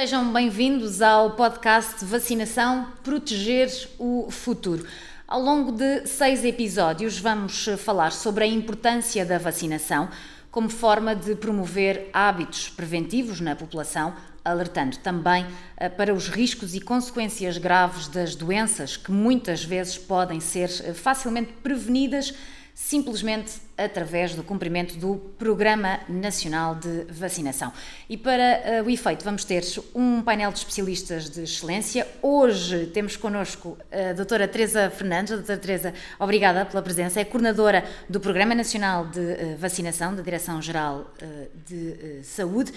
Sejam bem-vindos ao podcast Vacinação Proteger o Futuro. Ao longo de seis episódios, vamos falar sobre a importância da vacinação como forma de promover hábitos preventivos na população, alertando também eh, para os riscos e consequências graves das doenças que muitas vezes podem ser eh, facilmente prevenidas simplesmente através do cumprimento do Programa Nacional de Vacinação. E para uh, o efeito, vamos ter um painel de especialistas de excelência. Hoje temos connosco a doutora Teresa Fernandes. A doutora Teresa, obrigada pela presença. É coordenadora do Programa Nacional de uh, Vacinação, da Direção-Geral uh, de Saúde.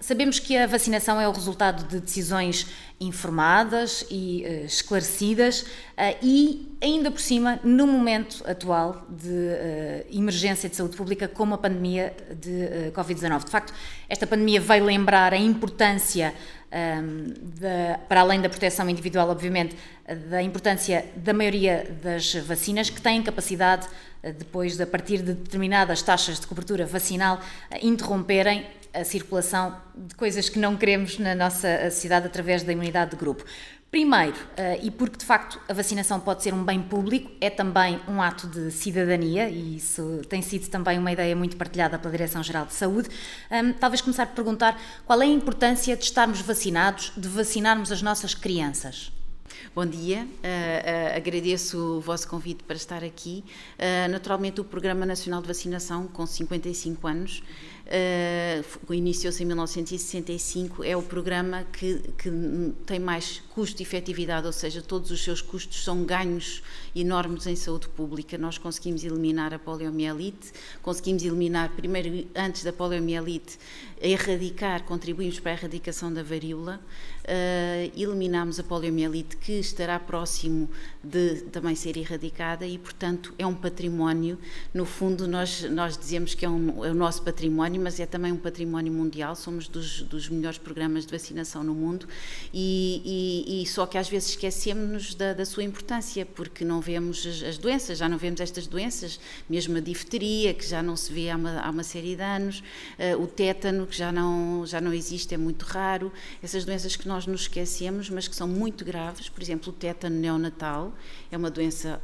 sabemos que a vacinação é o resultado de decisões informadas e esclarecidas e, ainda por cima, no momento atual de emergência de saúde pública como a pandemia de uh, Covid-19. De facto, esta pandemia veio lembrar a importância, um, ehm, para além da proteção individual, obviamente, da importância da maioria das vacinas que têm capacidade, uh, depois de a partir de determinadas taxas de cobertura vacinal, interromperem a circulação de coisas que não queremos na nossa sociedade através da imunidade de grupo. Primeiro, uh, e porque de facto a vacinação pode ser um bem público, é também um ato de cidadania e isso tem sido também uma ideia muito partilhada pela Direção-Geral de Saúde. Talvez começar por perguntar qual é a importância de estarmos vacinados, de vacinarmos as nossas crianças. Bom dia, uh, uh, agradeço o vosso convite para estar aqui. Uh, naturalmente, o Programa Nacional de Vacinação, com 55 anos, iniciou-se em 1965, é o programa que, que tem mais custo e efetividade, ou seja, todos os seus custos são ganhos enormes em saúde pública. Nós conseguimos eliminar a poliomielite, conseguimos eliminar, primeiro, antes da poliomielite, erradicar, contribuímos para a erradicação da varíola, uh, eliminamos a poliomielite que estará próximo de também ser erradicada e, portanto, é um património. No fundo, nós, nós dizemos que é, um, é o nosso património, mas é também um património mundial. Somos dos, dos melhores programas de vacinação no mundo e, e, e só que às vezes esquecemos da, da, sua importância porque não vemos as, as, doenças, já não vemos estas doenças, mesmo a difteria, que já não se vê há uma, há uma série de anos, uh, o tétano, que já não, já não existe, é muito raro, essas doenças que nós nos esquecemos, mas que são muito graves, por exemplo, o tétano neonatal é uma doença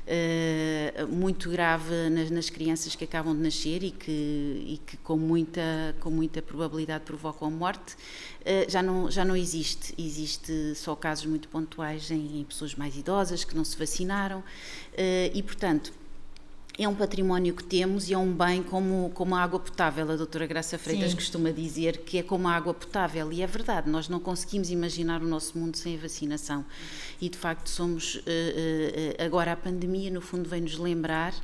Uh, muito grave nas, nas, crianças que acabam de nascer e que, e que com, muita, com muita probabilidade provocam a morte, uh, já, não, já não existe. Existe só casos muito pontuais em, em pessoas mais idosas que não se vacinaram. Uh, e, portanto, é um património que temos e é um bem como, como a água potável. A doutora Graça Freitas Sim. costuma dizer que é como a água potável, e é verdade, nós não conseguimos imaginar o nosso mundo sem a vacinação. E de facto somos, eh, eh, agora a pandemia no fundo vem nos lembrar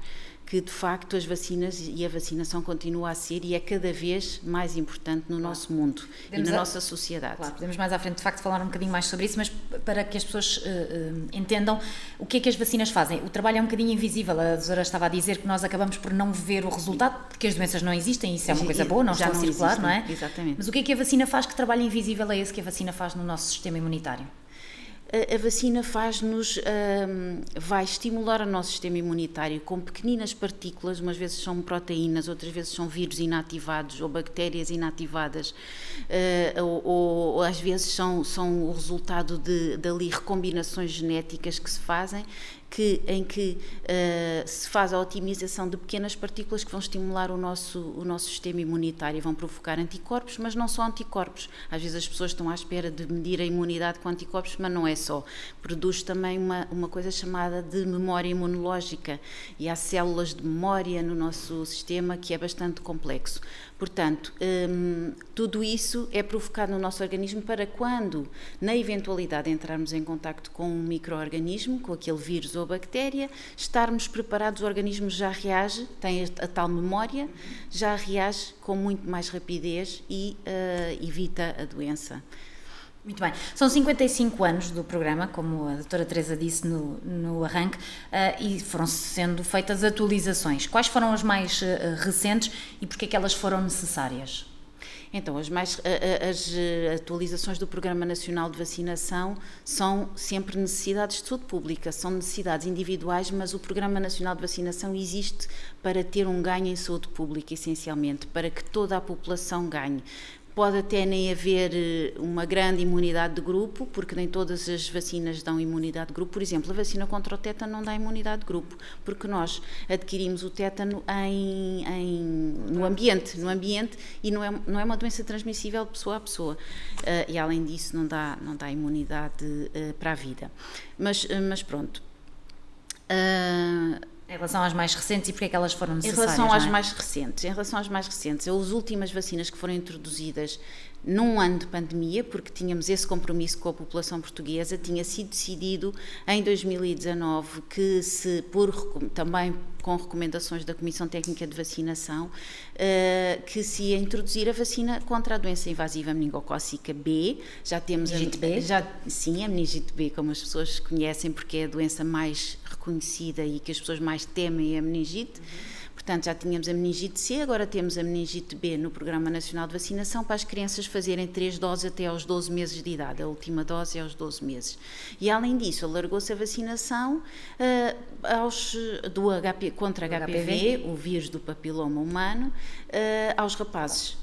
que de facto as vacinas e a vacinação continua a ser e é cada vez mais importante no claro. nosso mundo podemos e na a... nossa sociedade. Claro, podemos mais à frente de facto falar um bocadinho mais sobre isso, mas para que as pessoas uh, uh, entendam o que é que as vacinas fazem. O trabalho é um bocadinho invisível, a doutora estava a dizer que nós acabamos por não ver o resultado, porque as doenças não existem, isso é uma coisa boa, não Já estão não a circular, existem. não é? Exatamente. Mas o que é que a vacina faz? Que trabalho invisível é esse que a vacina faz no nosso sistema imunitário? A, vacina faz-nos, um, vai estimular o nosso sistema imunitário com pequeninas partículas, umas vezes são proteínas, outras vezes são vírus inativados ou bactérias inativadas, uh, ou, ou, ou, às vezes são, são o resultado de, de ali recombinações genéticas que se fazem que, em que uh, se faz a otimização de pequenas partículas que vão estimular o nosso, o nosso sistema imunitário e vão provocar anticorpos, mas não só anticorpos. Às vezes as pessoas estão à espera de medir a imunidade com anticorpos, mas não é só. Produz também uma, uma coisa chamada de memória imunológica e há células de memória no nosso sistema que é bastante complexo. Portanto, hum, tudo isso é provocado no nosso organismo para quando, na eventualidade, entrarmos em contato com um microorganismo, com aquele vírus ou bactéria, estarmos preparados, o organismo já reage, tem a tal memória, já reage com muito mais rapidez e uh, evita a doença. Muito bem. São 55 anos do programa, como a doutora Teresa disse no, no arranque, uh, e foram sendo feitas atualizações. Quais foram as mais uh, recentes e porquê é que elas foram necessárias? Então, as, mais, as atualizações do Programa Nacional de Vacinação são sempre necessidades de saúde pública, são necessidades individuais, mas o Programa Nacional de Vacinação existe para ter um ganho em saúde pública, essencialmente, para que toda a população ganhe pode até nem haver eh, uma grande imunidade de grupo, porque nem todas as vacinas dão imunidade de grupo. Por exemplo, a vacina contra o tétano não dá imunidade de grupo, porque nós adquirimos o tétano em, em, no ambiente, no ambiente e não é, não é uma doença transmissível de pessoa a pessoa. Uh, e além disso, não dá, não dá imunidade uh, para a vida. Mas, uh, mas pronto. Em relação às mais recentes e porque é que elas foram necessárias? Em relação às é? mais recentes, em relação às mais recentes, as últimas vacinas que foram introduzidas num ano de pandemia, porque tínhamos esse compromisso com a população portuguesa, tinha sido decidido em 2019 que se, por também com recomendações da Comissão Técnica de Vacinação, uh, que se ia introduzir a vacina contra a doença invasiva meningocócica B. Já temos meningite a, B? Já, sim, a meningite B, como as pessoas conhecem, porque é a doença mais reconhecida e que as pessoas mais temem é a meningite. Uhum Portanto, já tínhamos a meningite C, agora temos a meningite B no Programa Nacional de Vacinação para as crianças fazerem três doses até aos 12 meses de idade. A última dose é aos 12 meses. E, além disso, alargou-se a vacinação uh, aos, do HP, contra HPV, HPV, o vírus do papiloma humano, uh, aos rapazes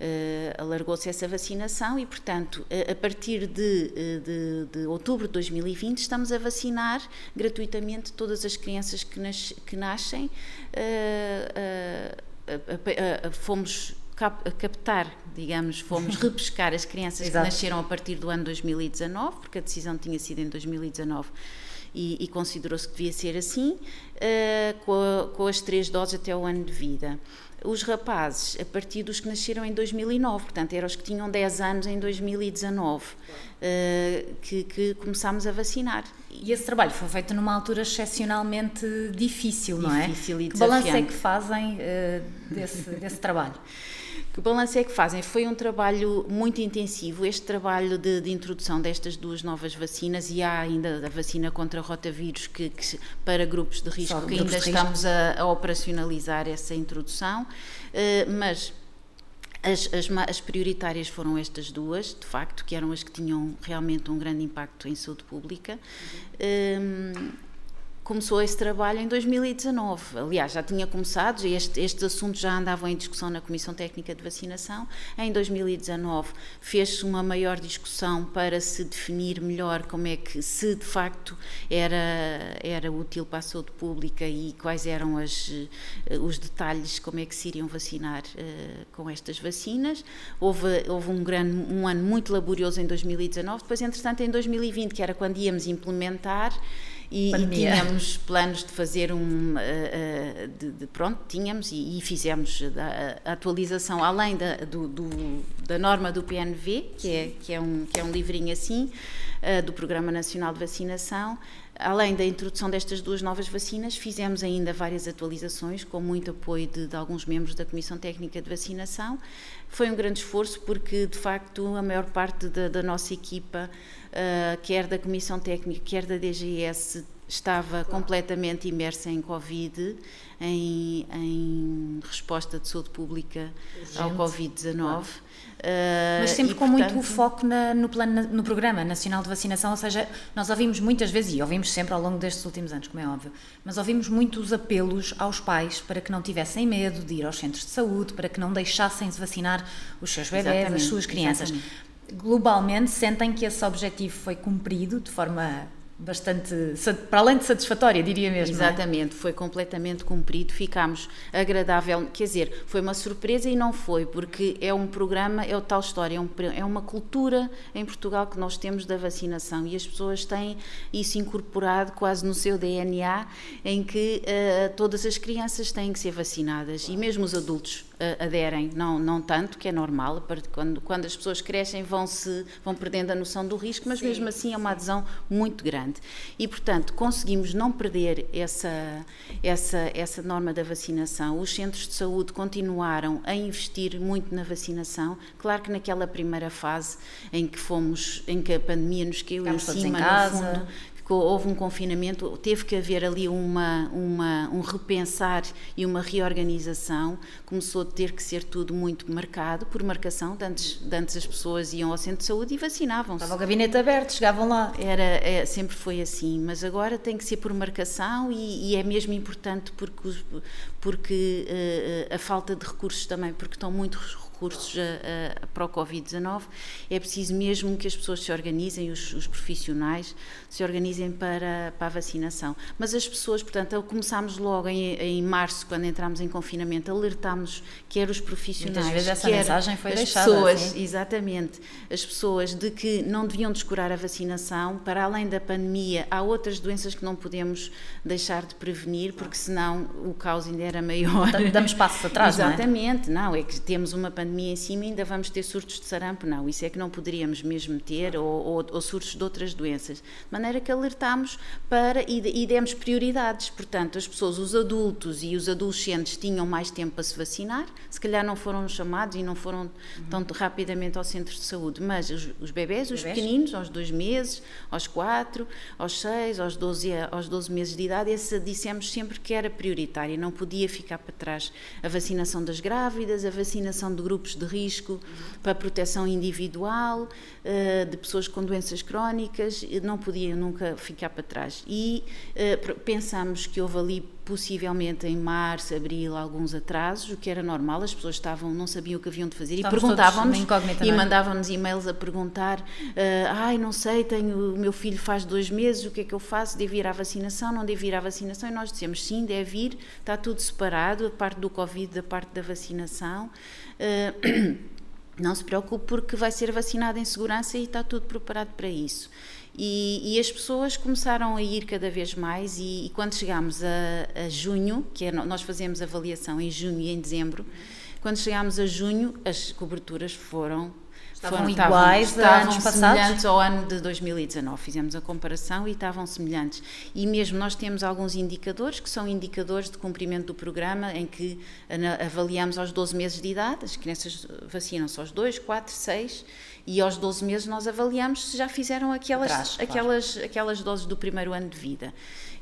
uh, alargou-se essa vacinação e, portanto, a, a partir de, eh, de, de, outubro de 2020 estamos a vacinar gratuitamente todas as crianças que, nas, que nascem. Uh, fomos captar, digamos, fomos repescar as crianças que nasceram a partir do ano 2019, porque a decisão tinha sido em 2019 e, e considerou-se que devia ser assim, uh, com, a, com, as três doses até o ano de vida os rapazes a partir dos que nasceram em 2009, portanto, eram os que tinham 10 anos em 2019, uh, que, que, começámos a vacinar. E esse trabalho foi feito numa altura excepcionalmente difícil, não é? Difícil e desafiante. Que balanço é que fazem uh, desse, desse trabalho? Que balanço é que fazem? Foi um trabalho muito intensivo, este trabalho de, de introdução destas duas novas vacinas e há ainda a vacina contra rotavírus que, que para grupos de risco Só que ainda estamos a, a, operacionalizar essa introdução, uh, mas as, as, as, prioritárias foram estas duas, de facto, que eram as que tinham realmente um grande impacto em saúde pública. Uhum. Um, começou esse trabalho em 2019. Aliás, já tinha começado, este, estes assuntos já andavam em discussão na Comissão Técnica de Vacinação. Em 2019 fez-se uma maior discussão para se definir melhor como é que, se de facto era, era útil para a saúde pública e quais eram as, eh, os detalhes, como é que se iriam vacinar uh, com estas vacinas. Houve, houve um, grande, um ano muito laborioso em 2019, depois, entretanto, em 2020, que era quando íamos implementar, e, e, tínhamos planos de fazer um uh, uh, de, de, pronto tínhamos e, e fizemos a, a, atualização além da, do, do, da norma do PNV que é que é um que é um livrinho assim uh, do Programa Nacional de Vacinação Além da introdução destas duas novas vacinas, fizemos ainda várias atualizações, com muito apoio de, de, alguns membros da Comissão Técnica de Vacinação. Foi um grande esforço, porque, de facto, a maior parte da, da nossa equipa uh, quer da Comissão Técnica, quer da DGS, estava completamente imersa em Covid, em, em resposta de saúde pública Gente, ao Covid-19. Claro. Uh, Mas sempre com portanto... muito foco na, no, plano, no Programa Nacional de Vacinação, ou seja, nós ouvimos muitas vezes, e ouvimos sempre ao longo destes últimos anos, como é óbvio, mas ouvimos muitos apelos aos pais para que não tivessem medo de ir aos centros de saúde, para que não deixassem-se vacinar os seus bebés, as suas crianças. Exatamente globalmente sentem que esse objetivo foi cumprido de forma bastante, para além de satisfatória, diria mesmo. É? Exatamente, é? foi completamente cumprido, ficámos agradável, quer dizer, foi uma surpresa e não foi, porque é um programa, é o tal história, é, um, é uma cultura em Portugal que nós temos da vacinação e as pessoas têm isso incorporado quase no seu DNA, em que uh, todas as crianças têm que ser vacinadas e mesmo os adultos aderem, não, não tanto, que é normal, quando, quando as pessoas crescem vão, -se, vão perdendo a noção do risco, mas Sim. mesmo assim é uma adesão muito grande. E, portanto, conseguimos não perder essa, essa, essa norma da vacinação. Os centros de saúde continuaram a investir muito na vacinação. Claro que naquela primeira fase em que fomos, em que a pandemia nos caiu em cima, no fundo, houve um confinamento, teve que haver ali uma, uma, um repensar e uma reorganização. Começou a ter que ser tudo muito marcado, por marcação. De antes, de antes as pessoas iam ao centro de saúde e vacinavam-se. Estava o gabinete aberto, chegavam lá. Era, é, sempre foi assim, mas agora tem que ser por marcação e, e é mesmo importante porque, porque uh, a falta de recursos também, porque estão muito recursos a, a, para o Covid-19, é preciso mesmo que as pessoas se organizem, os, os profissionais se organizem para, para, a vacinação. Mas as pessoas, portanto, começámos logo em, em março, quando entramos em confinamento, alertámos quer os profissionais, Muitas vezes essa mensagem foi as deixada, pessoas, sim. exatamente, as pessoas de que não deviam descurar a vacinação, para além da pandemia, há outras doenças que não podemos deixar de prevenir, porque senão o caos ainda era maior. Damos passos atrás, Exatamente, não é? não é? que temos uma pandemia em cima ainda vamos ter surtos de sarampo, não, isso é que não poderíamos mesmo ter, ou, ou, ou surtos de outras doenças. De maneira que alertámos para e, e demos prioridades, portanto, as pessoas, os adultos e os adolescentes tinham mais tempo para se vacinar, se calhar não foram chamados e não foram uhum. tão rapidamente ao centro de saúde, mas os, os bebés, os bebés? pequeninos, aos dois meses, aos quatro, aos seis, aos 12, aos 12 meses de idade, essa dissemos sempre que era prioritária, não podia ficar para trás. A vacinação das grávidas, a vacinação de grupos de risco para proteção individual, eh, de pessoas com doenças crónicas, não podia nunca ficar para trás. E eh, pensamos que houve ali possivelmente em março, abril, alguns atrasos, o que era normal, as pessoas estavam, não sabiam o que haviam de fazer e perguntavam-nos e é? mandavam-nos e-mails a perguntar, uh, ai, não sei, tenho, o meu filho faz dois meses, o que é que eu faço? Devo ir à vacinação? Não devo ir à vacinação? E nós dissemos, sim, deve ir, está tudo separado, a parte do Covid da parte da vacinação. Uh, não se preocupe porque vai ser vacinado em segurança e está tudo preparado para isso. E, e, as pessoas começaram a ir cada vez mais e, e quando chegámos a, a, junho, que é, nós fazemos avaliação em junho e em dezembro, quando chegámos a junho as coberturas foram Estavam foram, iguais estavam, estavam semelhantes ao ano de 2019. Fizemos a comparação e estavam semelhantes. E mesmo nós temos alguns indicadores que são indicadores de cumprimento do programa, em que avaliamos aos 12 meses de idade, as crianças vacinam-se aos 2, 4, 6 e aos 12 meses nós avaliamos se já fizeram aquelas, Atrás, aquelas, claro. aquelas doses do primeiro ano de vida.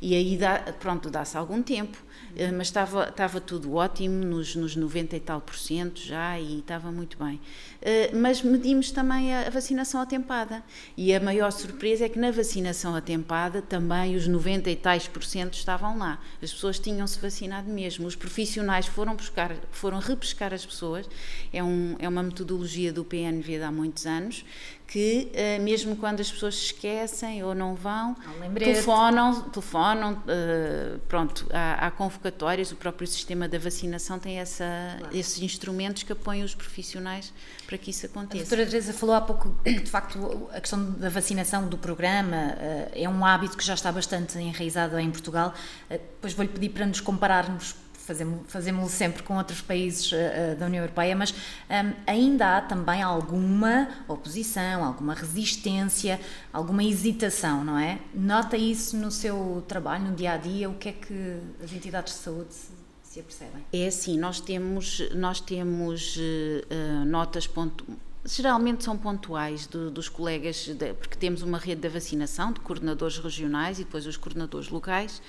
E aí, dá, pronto, dá-se algum tempo. Eh, mas estava, estava tudo ótimo, nos, nos 90 e tal por cento já, e estava muito bem. Eh, mas medimos também a, vacinação atempada, e a maior surpresa é que na vacinação atempada também os 90 e tais por cento estavam lá. As pessoas tinham-se vacinado mesmo. Os profissionais foram buscar, foram repescar as pessoas. É, um, é uma metodologia do PNV de há muitos anos, que uh, mesmo quando as pessoas se esquecem ou não vão, telefonam, telefonam uh, pronto, há, há, convocatórias, o próprio sistema da vacinação tem essa, claro. esses instrumentos que apoiam os profissionais para que isso aconteça. A doutora Teresa falou há pouco que, de facto, a questão da vacinação do programa uh, é um hábito que já está bastante enraizado em Portugal. depois vou-lhe pedir para nos compararmos fazemos-lo sempre com outros países uh, da União Europeia, mas um, ainda há também alguma oposição, alguma resistência, alguma hesitação, não é? Nota isso no seu trabalho, no dia a dia? O que é que as entidades de saúde se apercebem? É assim, nós temos, nós temos uh, notas ponto, geralmente são pontuais do, dos colegas, de, porque temos uma rede de vacinação de coordenadores regionais e depois os coordenadores locais,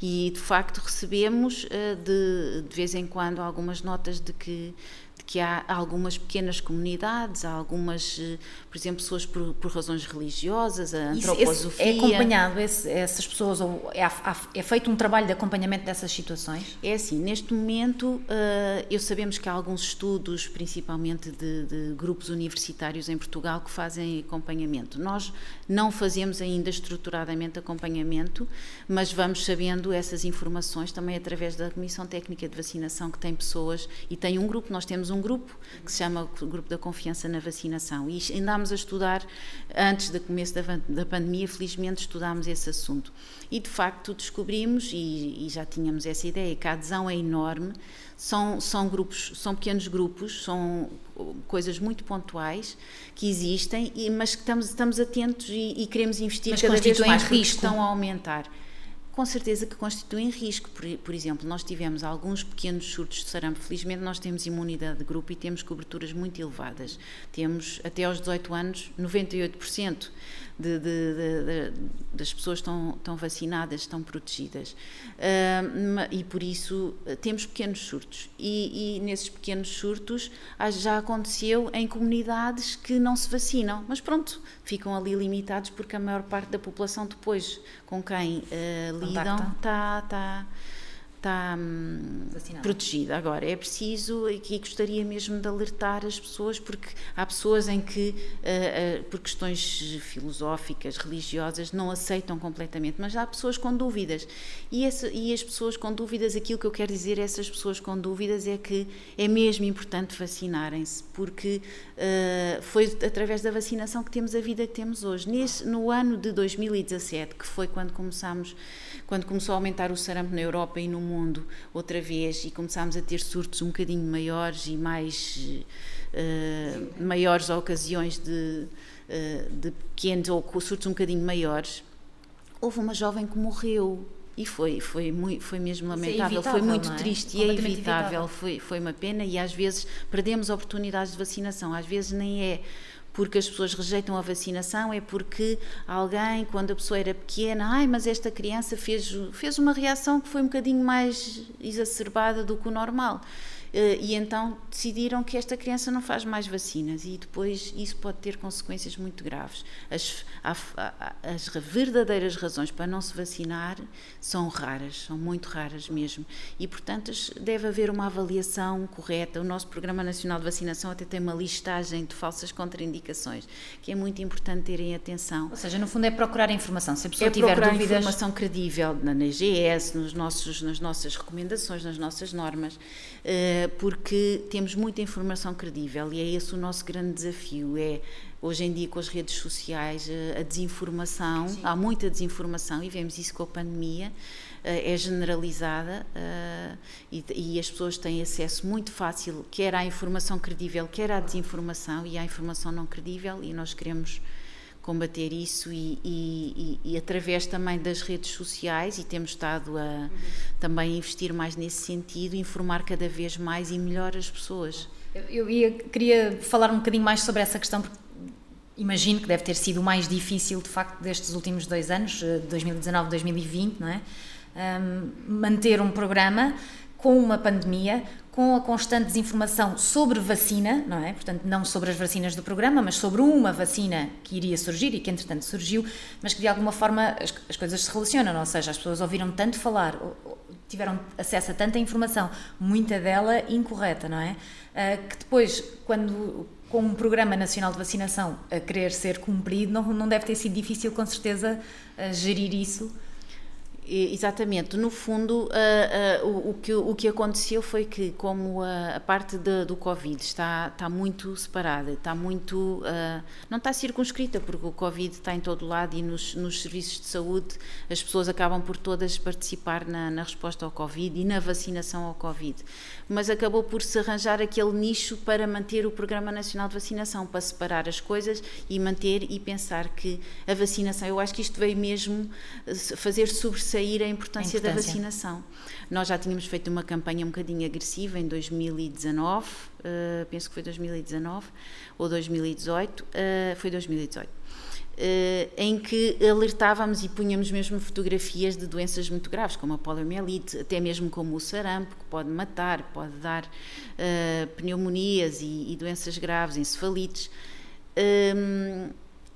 e de facto recebemos uh, de, de vez em quando algumas notas de que que há algumas pequenas comunidades, há algumas, eh, por exemplo, pessoas por, por razões religiosas, a antroposofia. é acompanhado esse, essas pessoas, ou é, é, feito um trabalho de acompanhamento dessas situações? É assim, neste momento, uh, eu sabemos que há alguns estudos, principalmente de, de, grupos universitários em Portugal, que fazem acompanhamento. Nós não fazemos ainda estruturadamente acompanhamento, mas vamos sabendo essas informações também através da Comissão Técnica de Vacinação, que tem pessoas, e tem um grupo, nós temos um grupo que se chama o Grupo da Confiança na Vacinação. E andámos a estudar, antes do começo da, da pandemia, felizmente estudámos esse assunto. E de facto descobrimos, e, e já tínhamos essa ideia, que a adesão é enorme, são, são grupos, são pequenos grupos, são coisas muito pontuais que existem, mas que estamos, estamos atentos e, e queremos investir mas cada vez mais porque estão a aumentar com certeza que constituem risco. Por, por, exemplo, nós tivemos alguns pequenos surtos de sarampo. Felizmente, nós temos imunidade de grupo e temos coberturas muito elevadas. Temos, até aos 18 anos, 98% de, de, das pessoas estão, estão vacinadas, estão protegidas. Uh, e por isso eh, temos pequenos surtos. E, e, nesses pequenos surtos já aconteceu em comunidades que não se vacinam, mas pronto, ficam ali limitados porque a maior parte da população depois com quem uh, lidam está. está está hum, protegida. Agora, é preciso, aqui gostaria mesmo de alertar as pessoas, porque há pessoas em que, uh, uh, por questões filosóficas, religiosas, não aceitam completamente, mas há pessoas com dúvidas. E, essa, e as pessoas com dúvidas, aquilo que eu quero dizer a essas pessoas com dúvidas é que é mesmo importante vacinarem-se, porque uh, foi através da vacinação que temos a vida que temos hoje. Nesse, no ano de 2017, que foi quando começámos, quando começou a aumentar o sarampo na Europa e no mundo, mundo outra vez e começámos a ter surtos um bocadinho maiores e mais uh, maiores ocasiões de, uh, de pequenos ou surtos um bocadinho maiores, houve uma jovem que morreu e foi foi muito foi mesmo é lamentável é foi muito é? triste e é evitável. evitável foi foi uma pena e às vezes perdemos oportunidades de vacinação às vezes nem é porque as pessoas rejeitam a vacinação, é porque alguém, quando a pessoa era pequena, ai, mas esta criança fez, fez uma reação que foi um bocadinho mais exacerbada do que o normal. Eh, e então decidiram que esta criança não faz mais vacinas e depois isso pode ter consequências muito graves. As, as verdadeiras razões para não se vacinar são raras, são muito raras mesmo. E, portanto, deve haver uma avaliação correta. O nosso Programa Nacional de Vacinação até tem uma listagem de falsas contraindicações, que é muito importante terem atenção. Ou seja, no fundo é procurar informação. Se a pessoa é tiver procurar dúvidas... informação credível na IGS, nos nossos, nas nossas recomendações, nas nossas normas, eh, porque temos muita informação credível e é esse o nosso grande desafio, é hoje em dia com as redes sociais a desinformação, Sim. há muita desinformação e vemos isso com a pandemia, eh, é generalizada eh, e, as pessoas têm acesso muito fácil quer à informação credível, quer à desinformação e à informação não credível e nós queremos combater isso e, e, e, através também das redes sociais e temos estado a uhum. também investir mais nesse sentido, informar cada vez mais e melhor as pessoas. Eu ia, queria falar um bocadinho mais sobre essa questão, porque imagino que deve ter sido o mais difícil, de facto, destes últimos dois anos, 2019, eh, 2020, não é? Um, manter um programa com uma pandemia, com a constante desinformação sobre vacina, não é? Portanto, não sobre as vacinas do programa, mas sobre uma vacina que iria surgir e que entretanto surgiu, mas que de alguma forma as, as coisas se relacionam, ou seja, as pessoas ouviram tanto falar, tiveram acesso a tanta informação, muita dela incorreta, não é? Uh, que depois, quando com um programa nacional de vacinação a querer ser cumprido, não, não deve ter sido difícil, com certeza, uh, gerir isso Exatamente, no fundo uh, uh, o, o, que, o que aconteceu foi que como a, a parte de, do Covid está, está muito separada, está muito, uh, não está circunscrita porque o Covid está em todo lado e nos, nos serviços de saúde as pessoas acabam por todas participar na, na resposta ao Covid e na vacinação ao Covid, mas acabou por se arranjar aquele nicho para manter o Programa Nacional de Vacinação, para separar as coisas e manter e pensar que a vacinação, eu acho que isto veio mesmo fazer sobressair sair a importância, a importância, da vacinação. Nós já tínhamos feito uma campanha um bocadinho agressiva em 2019, uh, eh, penso que foi 2019 ou 2018, uh, eh, foi 2018. Uh, eh, em que alertávamos e punhamos mesmo fotografias de doenças muito graves, como a poliomielite, até mesmo como o sarampo, que pode matar, pode dar pneumonias e, e, doenças graves, encefalites. Um,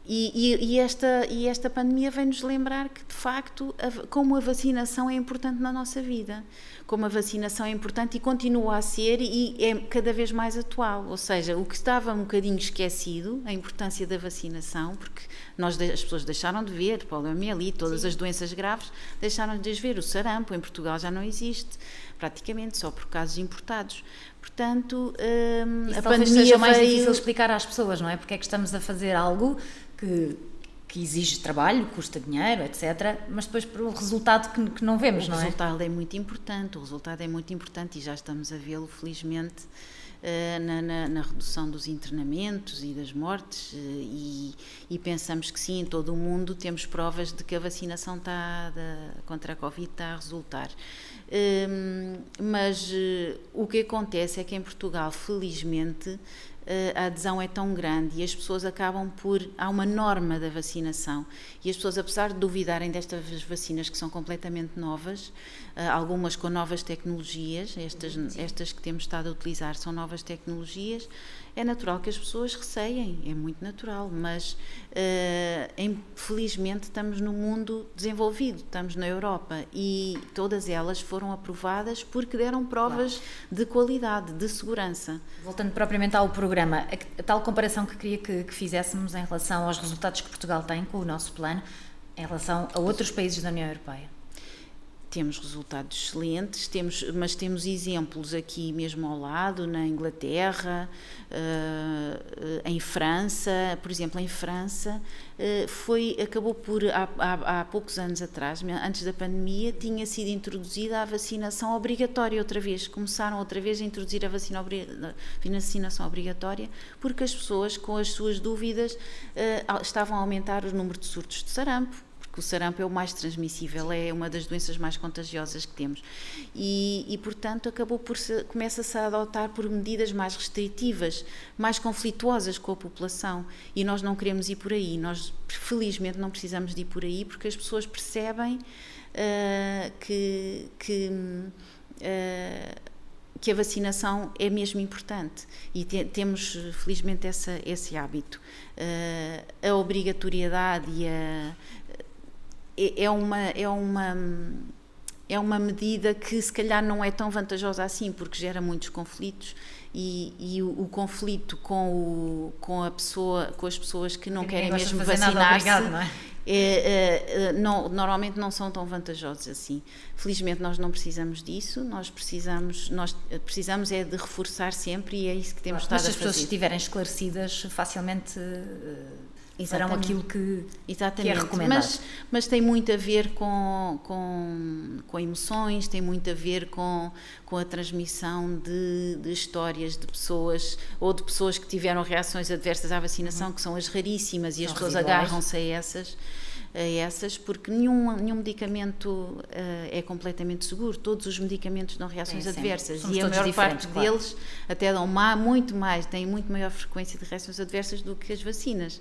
e, e, e, esta, e esta pandemia vem-nos lembrar que, de facto, a, como a vacinação é importante na nossa vida, como a vacinação é importante e continua a ser e é cada vez mais atual. Ou seja, o que estava um bocadinho esquecido, a importância da vacinação, porque nós, as pessoas deixaram de ver, poliomielite, todas Sim. as doenças graves, deixaram de as ver. O sarampo em Portugal já não existe, praticamente, só por casos importados. Portanto, hum, a pandemia seja mais veio... difícil explicar às pessoas, não é? Porque é que estamos a fazer algo que, que exige trabalho, custa dinheiro, etc. Mas depois para o resultado que, que não vemos, o não é? O resultado é muito importante, o resultado é muito importante e já estamos a vê-lo, felizmente, eh, na, na, na, redução dos internamentos e das mortes eh, e, e, pensamos que sim, em todo o mundo temos provas de que a vacinação está, da, contra a Covid está a resultar. Ehm, mas uh, o que acontece é que em Portugal, felizmente, a adesão é tão grande e as pessoas acabam por. Há uma norma da vacinação e as pessoas, apesar de duvidarem destas vacinas que são completamente novas, algumas com novas tecnologias, estas, estas que temos estado a utilizar são novas tecnologias, é natural que as pessoas receiem, é muito natural, mas uh, infelizmente estamos no mundo desenvolvido, estamos na Europa e todas elas foram aprovadas porque deram provas claro. de qualidade, de segurança. Voltando propriamente ao programa, a tal comparação que queria que, que fizéssemos em relação aos resultados que Portugal tem com o nosso plano, em relação a outros países da União Europeia temos resultados excelentes, temos, mas temos exemplos aqui mesmo ao lado, na Inglaterra, uh, em França, por exemplo, em França, uh, foi, acabou por, há, há, há, poucos anos atrás, antes da pandemia, tinha sido introduzida a vacinação obrigatória outra vez. Começaram outra vez a introduzir a vacina, vacinação obrigatória, porque as pessoas, com as suas dúvidas, estavam a aumentar o número de surtos de sarampo o sarampo é o mais transmissível, é uma das doenças mais contagiosas que temos. E, e portanto, acabou por se, começa-se a adotar por medidas mais restritivas, mais conflituosas com a população. E nós não queremos ir por aí. Nós, felizmente, não precisamos de ir por aí porque as pessoas percebem uh, que. que uh, que a vacinação é mesmo importante e te, temos felizmente essa, esse hábito. Uh, a obrigatoriedade e a, é, é uma, é uma é uma medida que se calhar não é tão vantajosa assim, porque gera muitos conflitos e, e o, o, conflito com, o, com a pessoa, com as pessoas que não querem mesmo vacinar-se, não, é? é, é, não, normalmente não são tão vantajosos assim. Felizmente nós não precisamos disso, nós precisamos, nós precisamos é de reforçar sempre e é isso que temos claro, estado a fazer. Mas se as pessoas estiverem esclarecidas, facilmente Exatamente. farão aquilo que, Exatamente. que é recomendado. Mas, mas tem muito a ver com, com, com emoções, tem muito a ver com, com a transmissão de, de histórias de pessoas ou de pessoas que tiveram reações adversas à vacinação, uhum. que são as raríssimas, e são as pessoas agarram-se a essas a essas, porque nenhum, nenhum medicamento uh, é completamente seguro. Todos os medicamentos dão reações é, adversas e a maior parte claro. deles até dão má, muito mais, têm muito maior frequência de reações adversas do que as vacinas.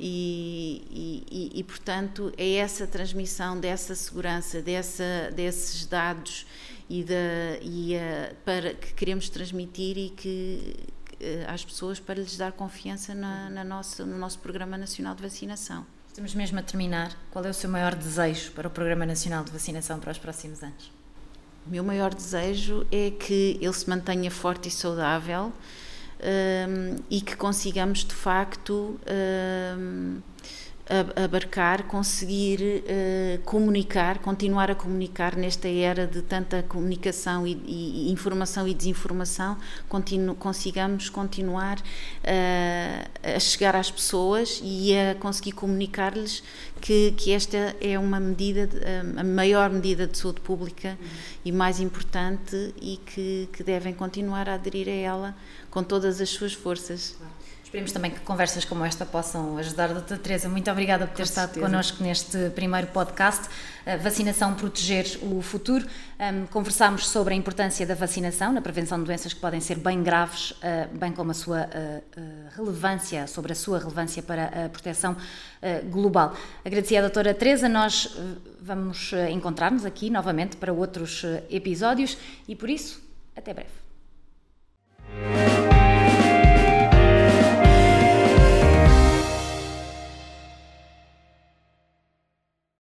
E, e, e, portanto, é essa transmissão dessa segurança, dessa, desses dados e, da, e a, para, que queremos transmitir e que eh, às pessoas para lhes dar confiança na, na nossa, no nosso Programa Nacional de Vacinação. Estamos mesmo a terminar. Qual é o seu maior desejo para o Programa Nacional de Vacinação para os próximos anos? O meu maior desejo é que ele se mantenha forte e saudável um, e que consigamos de facto um, abarcar, conseguir uh, comunicar, continuar a comunicar nesta era de tanta comunicação e, e informação e desinformação, continu, consigamos continuar uh, a chegar às pessoas e a conseguir comunicar-lhes que, que esta é uma medida, de, a maior medida de saúde pública uhum. e mais importante e que, que devem continuar a aderir a ela com todas as suas forças. Esperemos também que conversas como esta possam ajudar. Doutora Teresa, muito obrigada por ter Com estado certeza. connosco neste primeiro podcast. vacinação Proteger o Futuro. Conversámos sobre a importância da vacinação na prevenção de doenças que podem ser bem graves, uh, bem como a sua uh, relevância, sobre a sua relevância para a proteção global. Agradecer à doutora Teresa. Nós vamos encontrar-nos aqui novamente para outros episódios e, por isso, até breve.